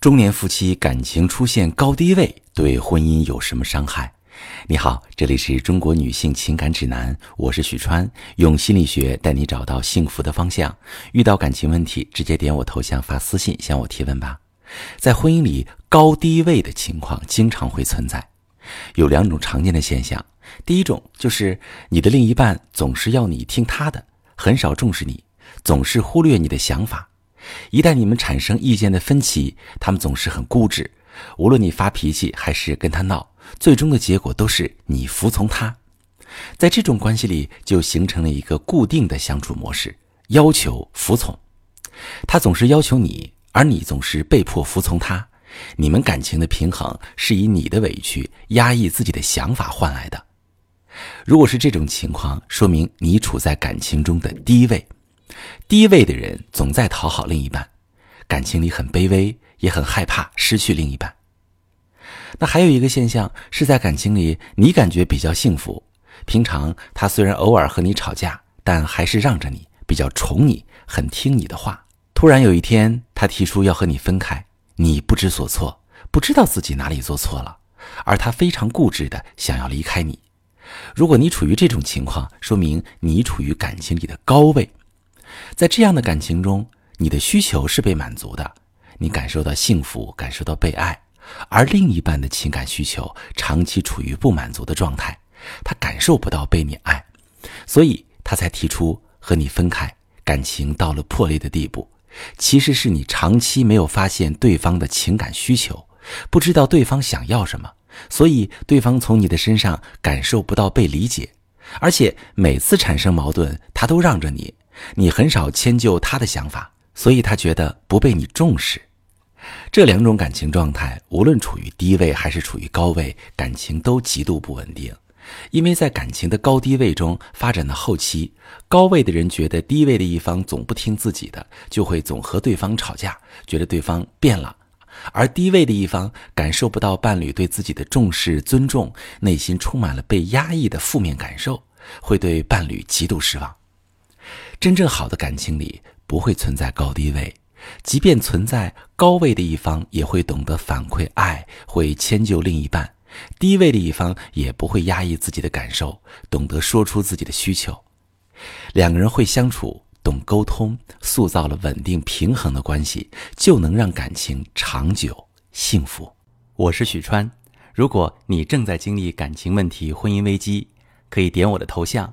中年夫妻感情出现高低位，对婚姻有什么伤害？你好，这里是中国女性情感指南，我是许川，用心理学带你找到幸福的方向。遇到感情问题，直接点我头像发私信向我提问吧。在婚姻里，高低位的情况经常会存在，有两种常见的现象。第一种就是你的另一半总是要你听他的，很少重视你，总是忽略你的想法。一旦你们产生意见的分歧，他们总是很固执。无论你发脾气还是跟他闹，最终的结果都是你服从他。在这种关系里，就形成了一个固定的相处模式：要求服从。他总是要求你，而你总是被迫服从他。你们感情的平衡是以你的委屈、压抑自己的想法换来的。如果是这种情况，说明你处在感情中的低位。低位的人总在讨好另一半，感情里很卑微，也很害怕失去另一半。那还有一个现象是在感情里，你感觉比较幸福。平常他虽然偶尔和你吵架，但还是让着你，比较宠你，很听你的话。突然有一天，他提出要和你分开，你不知所措，不知道自己哪里做错了，而他非常固执的想要离开你。如果你处于这种情况，说明你处于感情里的高位。在这样的感情中，你的需求是被满足的，你感受到幸福，感受到被爱，而另一半的情感需求长期处于不满足的状态，他感受不到被你爱，所以他才提出和你分开，感情到了破裂的地步。其实是你长期没有发现对方的情感需求，不知道对方想要什么，所以对方从你的身上感受不到被理解，而且每次产生矛盾，他都让着你。你很少迁就他的想法，所以他觉得不被你重视。这两种感情状态，无论处于低位还是处于高位，感情都极度不稳定。因为在感情的高低位中发展到后期，高位的人觉得低位的一方总不听自己的，就会总和对方吵架，觉得对方变了；而低位的一方感受不到伴侣对自己的重视、尊重，内心充满了被压抑的负面感受，会对伴侣极度失望。真正好的感情里不会存在高低位，即便存在高位的一方也会懂得反馈爱，会迁就另一半；低位的一方也不会压抑自己的感受，懂得说出自己的需求。两个人会相处，懂沟通，塑造了稳定平衡的关系，就能让感情长久幸福。我是许川，如果你正在经历感情问题、婚姻危机，可以点我的头像。